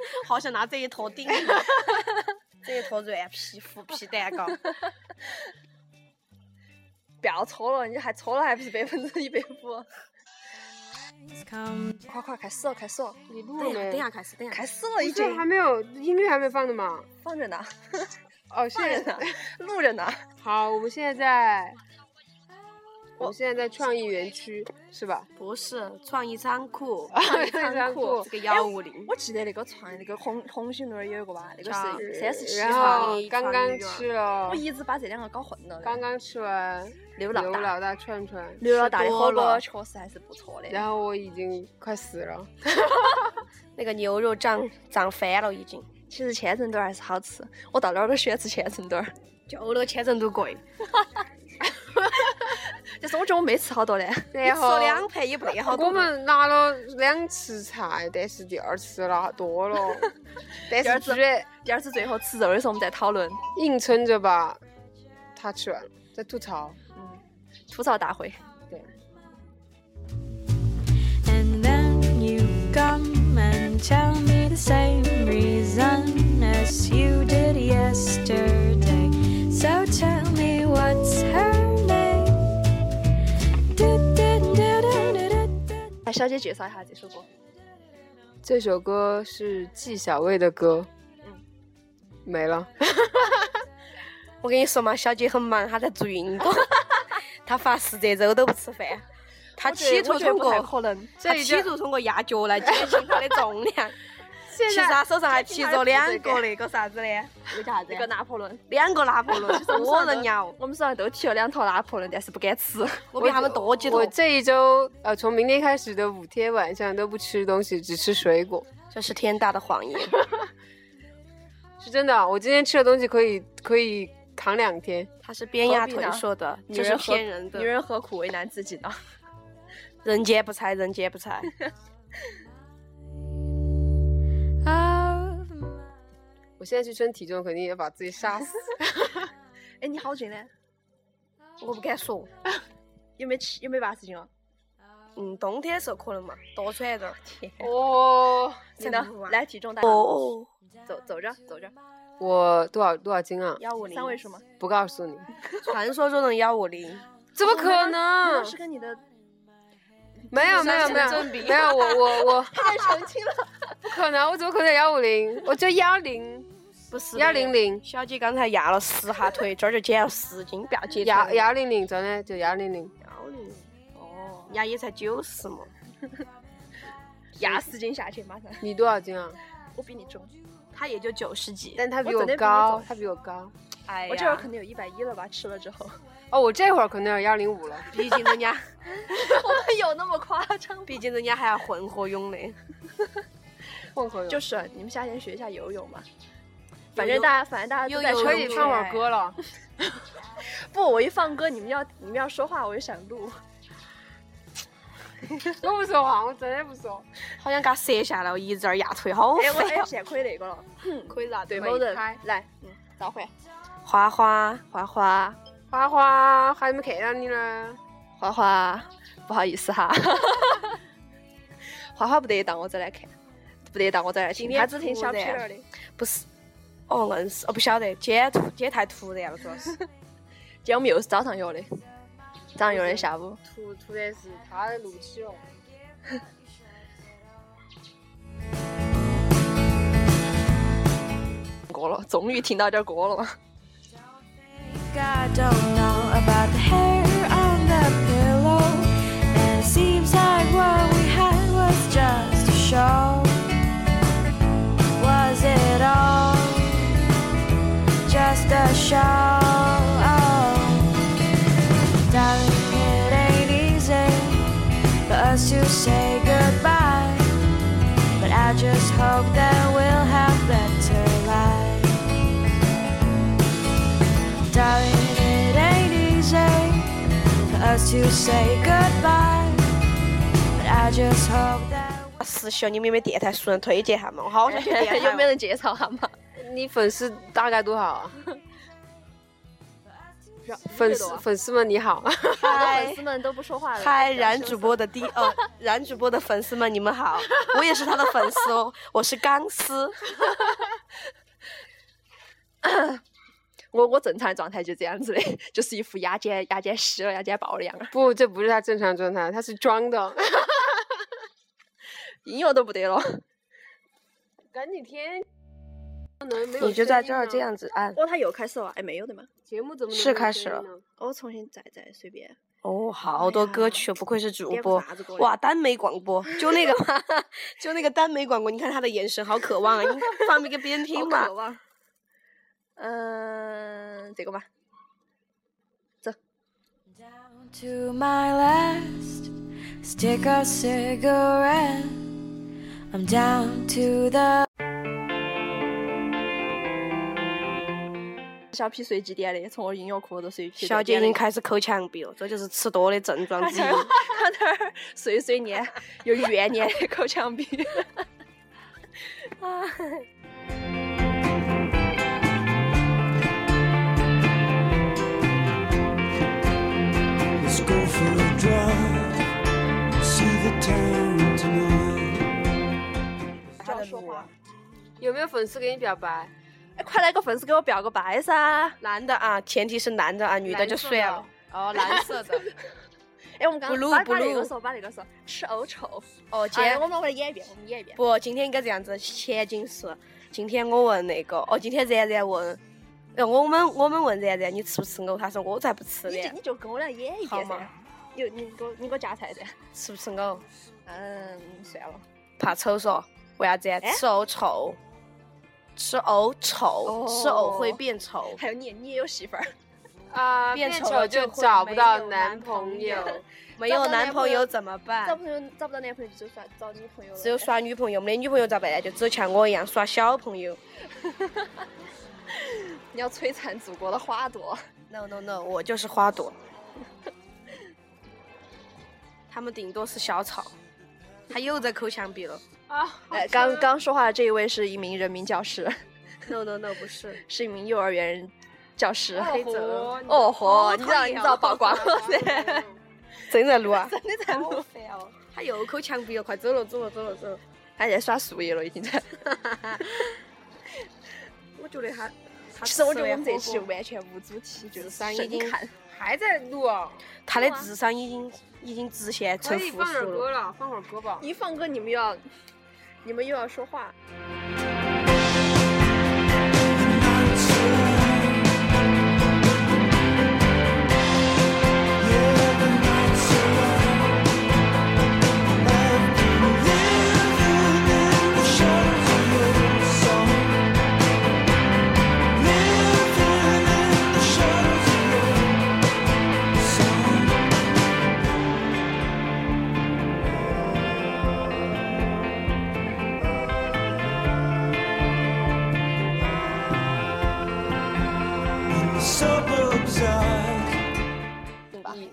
好想拿这一坨顶，这一坨软皮虎皮蛋糕。不要搓了，你还搓了还不是百分之一百五？快快开始了，开始了，你录等一下，没？等一下开始，等一下开开始。了已经还没有音乐还没放呢嘛？放着呢，哦，现在放着呢，录着呢。好，我们现在在，我们现在在创意园区是吧？不是创意仓库，创意仓仓库库这个幺五零。我记得那个创那个红红星路儿有一个吧，那个是三十七然号。后刚刚吃了我，一直把这两个搞混了。刚刚吃完刘老大，刘老大串串，刘老大的火锅确实还是不错的。然后我已经快死了。那个牛肉涨涨翻了，已经。其实千层墩儿还是好吃，我到哪儿都喜欢吃千层墩儿。就那个千层都贵，但是我觉得我没吃好多嘞。然后吃两盘也不得好多。我们拿了两次菜，但是第二次拿多了，但第二次是居然第二次最后吃肉的时候，我们在讨论硬撑着吧，他吃完了，在吐槽。吐槽大会。And then you come and tell me the same reason as you 小姐介绍一下这首歌。这首歌是纪晓薇的歌，嗯没了。我跟你说嘛，小姐很忙，她在做运动，她发誓这周都不吃饭，她企图通过，可能。她企图通过压脚来减轻她的重量。现其实他手上还提着两个个那个啥子的，那个叫啥子那个拿破仑，两个拿破仑，我人摇，我们手上都提了两坨拿破仑，但是不敢吃。我比他们多几坨。我这一周呃，从明天开始的五天晚上都不吃东西，只吃水果，这是天大的谎言。是真的。我今天吃的东西可以可以扛两天。他是扁压腿说的，这是女人骗人的。女人何苦为难自己呢？人间不拆，人间不拆。我现在去称体重，肯定也把自己杀死。哎，你好久呢？我不敢说。有没有七？有没有八十斤哦？嗯，冬天的时候可能嘛，多穿点儿。哦，真的，来体重大。哦，走走着走着，我多少多少斤啊？幺五零三位数吗？不告诉你，传说中的幺五零，怎么可那能？是跟你的没有没有没有没有，我我我太澄清了。不可能，我怎么可能幺五零？我就幺零不是幺零。零小姐刚才压了十下腿，这儿就减了十斤，不要减幺成幺零零，真的就幺零零。幺零零。哦，压也才九十嘛。压十斤下去，马上。你多少斤啊？我比你重，他也就九十几。但他比我高重，他比我高。哎我这会儿可能有一百一了吧？吃了之后，哦，我这会儿可能有幺零五了。毕竟人家，我们有那么夸张？毕竟人家还要混合泳的。混合泳就是是你们夏天学一下游泳嘛。游反正大家，反正大家都在游可说泳以放会儿歌了。不，我一放歌，你们要你们要说话，我就想录。我不说话，我真的不说。好想给他折下来，我一直在压腿，好哎，我烦哦。哎现在可以那个了，可以啥？对某人来，嗯，召唤花花，花花花花还没看到你呢。花花，不好意思哈，花花不得当我再来看，不得当我再来听，今天他只听小突然屁儿的。不是，哦，硬是，哦，不晓得，今天突，今天太突然了，主要是。今天我们又是早上约的，早上约的下午。突突然是他的录起了。过了，终于听到点歌了。师兄，你们有没有电台熟人推荐下嘛？我好想去电台哦。有没有人介绍下嘛？你粉丝大概多少啊？粉丝粉丝们你好，嗨 粉丝们都不说话了。嗨，冉主播的第哦，冉主播的粉丝们，你们好，我也是他的粉丝哦，我是钢丝。我我正常的状态就这样子的，就是一副牙尖牙尖湿了牙尖爆的样儿，不，这不是他正常状态，他是装的。音乐都不得了。赶紧添，你就在这儿这样子按。哦，他又开始了，哎，没有的嘛。节目怎么是开始了我重新再再随便。哦，好多歌曲，不愧是主播。哇，耽美广播，就那个嘛，就那个耽美广播，你看他的眼神好渴望啊！你放给别人听好嘛渴。望。嗯，这个吧。Down to my last stick of cigarette. I'm down to the 小皮随机点的，从我音乐课都随机小姐已。经开始抠墙壁了，这就是吃多的症状之一。他那儿碎碎念，又怨念的抠墙壁。好说话。有没有粉丝给你表白？哎，快来个粉丝给我表个白噻！男的啊，前提是男的啊，女的就算了。哦，蓝色的。哎，我们刚 Blue，把把那个说，把那个说，吃欧臭。哦，今哎，天我们我们演一遍，我们演一遍。不，今天应该这样子，前景是今天我问那个，哦，今天然然问，呃，我们我们问然然你吃不吃藕，他说我才不吃呢你就，你就跟我俩演一遍嘛。有你给我你给我夹菜噻。吃不吃藕？嗯，算了。怕丑嗦，为啥子吃藕臭，吃藕丑，吃藕会变丑。还有你，你也有媳妇儿。啊，变变丑了就找不到男男朋朋友。没有男朋友怎么找办？朋友找不到男朋友就耍找女朋友。只有耍女朋友，没得女朋友咋办呢？就只有像我一样耍小朋友。你要摧残祖国的花朵。No no no，我就是花朵。他们顶多是小草。他又在抠墙壁了。啊，哎，刚刚说话的这一位是一名人民教师，No no no，不是。是一名幼儿园教师。黑泽哦豁，你讨知道你厌知道曝光了噻？真在录啊？真的在录，烦哦！他又抠墙壁了，快走了走了走了走了。他在耍树叶了，已经在。我觉得他，其实我觉得我们这期完全无主题，就是智商已经看。还在录啊？他的智商已经已经直线成负以放会儿数了，放会儿歌吧。一放歌，你们要，你们又要说话。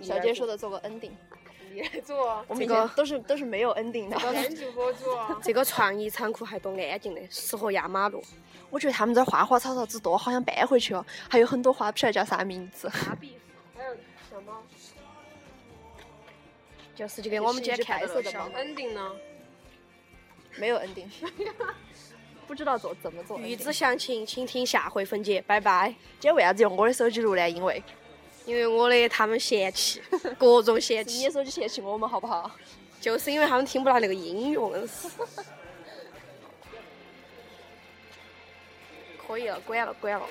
小杰说的做个 ending，你来做，我们这个都是都是没有 ending 的。男主播做。这个创意仓库还多安静的，适合压马路。我觉得他们这儿花花草草之多，好想搬回去哦。还有很多花，不晓得叫啥名字。麻痹，还有小猫。就是就跟我们今天看的猫小猫 ending 呢？没有 ending，不知道做怎么做。预知详情，请听下回分解。拜拜。今天为啥子用我的手机录呢？因为因为我的他们嫌弃，各种嫌弃你的，手机嫌弃我们，好不好？就是因为他们听不到那个音乐，硬是。可以了，关了，关了。